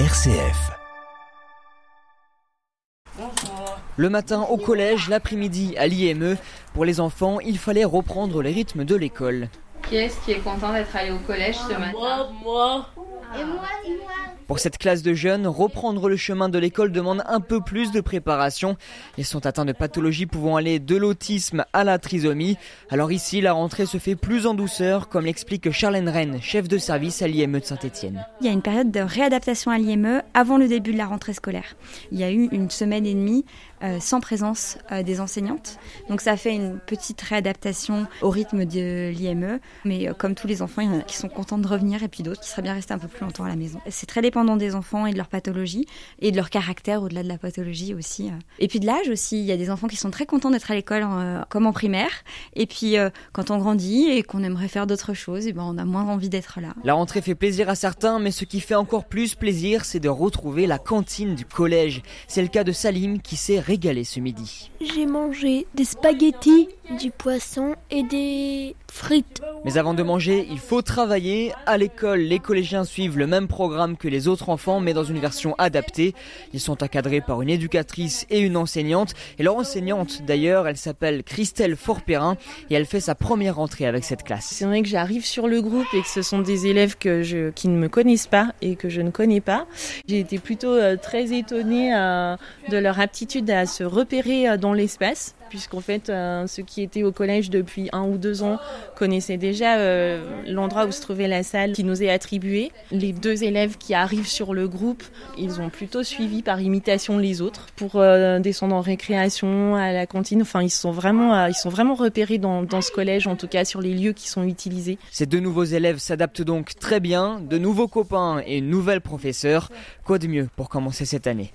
RCF. Le matin au collège, l'après-midi à l'IME. Pour les enfants, il fallait reprendre les rythmes de l'école. Qui est-ce qui est content d'être allé au collège ce matin? Moi, moi. Pour cette classe de jeunes, reprendre le chemin de l'école demande un peu plus de préparation. Ils sont atteints de pathologies pouvant aller de l'autisme à la trisomie. Alors ici, la rentrée se fait plus en douceur, comme l'explique Charlène Rennes, chef de service à l'IME de Saint-Etienne. Il y a une période de réadaptation à l'IME avant le début de la rentrée scolaire. Il y a eu une semaine et demie euh, sans présence euh, des enseignantes. Donc ça fait une petite réadaptation au rythme de l'IME. Mais euh, comme tous les enfants, il y en a qui sont contents de revenir et puis d'autres qui seraient bien restés un peu plus longtemps à la maison. C'est très dépendant des enfants et de leur pathologie et de leur caractère au-delà de la pathologie aussi. Et puis de l'âge aussi. Il y a des enfants qui sont très contents d'être à l'école comme en primaire. Et puis quand on grandit et qu'on aimerait faire d'autres choses, et ben on a moins envie d'être là. La rentrée fait plaisir à certains, mais ce qui fait encore plus plaisir, c'est de retrouver la cantine du collège. C'est le cas de Salim qui s'est régalé ce midi. J'ai mangé des spaghettis, du poisson et des frites. Mais avant de manger, il faut travailler. À l'école, les collégiens suivent le même programme que les autres enfants, mais dans une version adaptée. Ils sont encadrés par une éducatrice et une enseignante. Et leur enseignante, d'ailleurs, elle s'appelle Christelle Forperin et elle fait sa première rentrée avec cette classe. C'est vrai que j'arrive sur le groupe et que ce sont des élèves que je, qui ne me connaissent pas et que je ne connais pas. J'ai été plutôt euh, très étonnée euh, de leur aptitude à se repérer euh, dans l'espace puisqu'en fait, euh, ceux qui étaient au collège depuis un ou deux ans connaissaient déjà euh, l'endroit où se trouvait la salle qui nous est attribuée. Les deux élèves qui arrivent sur le groupe, ils ont plutôt suivi par imitation les autres pour euh, descendre en récréation, à la cantine. Enfin, ils sont vraiment, ils sont vraiment repérés dans, dans ce collège, en tout cas sur les lieux qui sont utilisés. Ces deux nouveaux élèves s'adaptent donc très bien, de nouveaux copains et une nouvelle professeure. Quoi de mieux pour commencer cette année?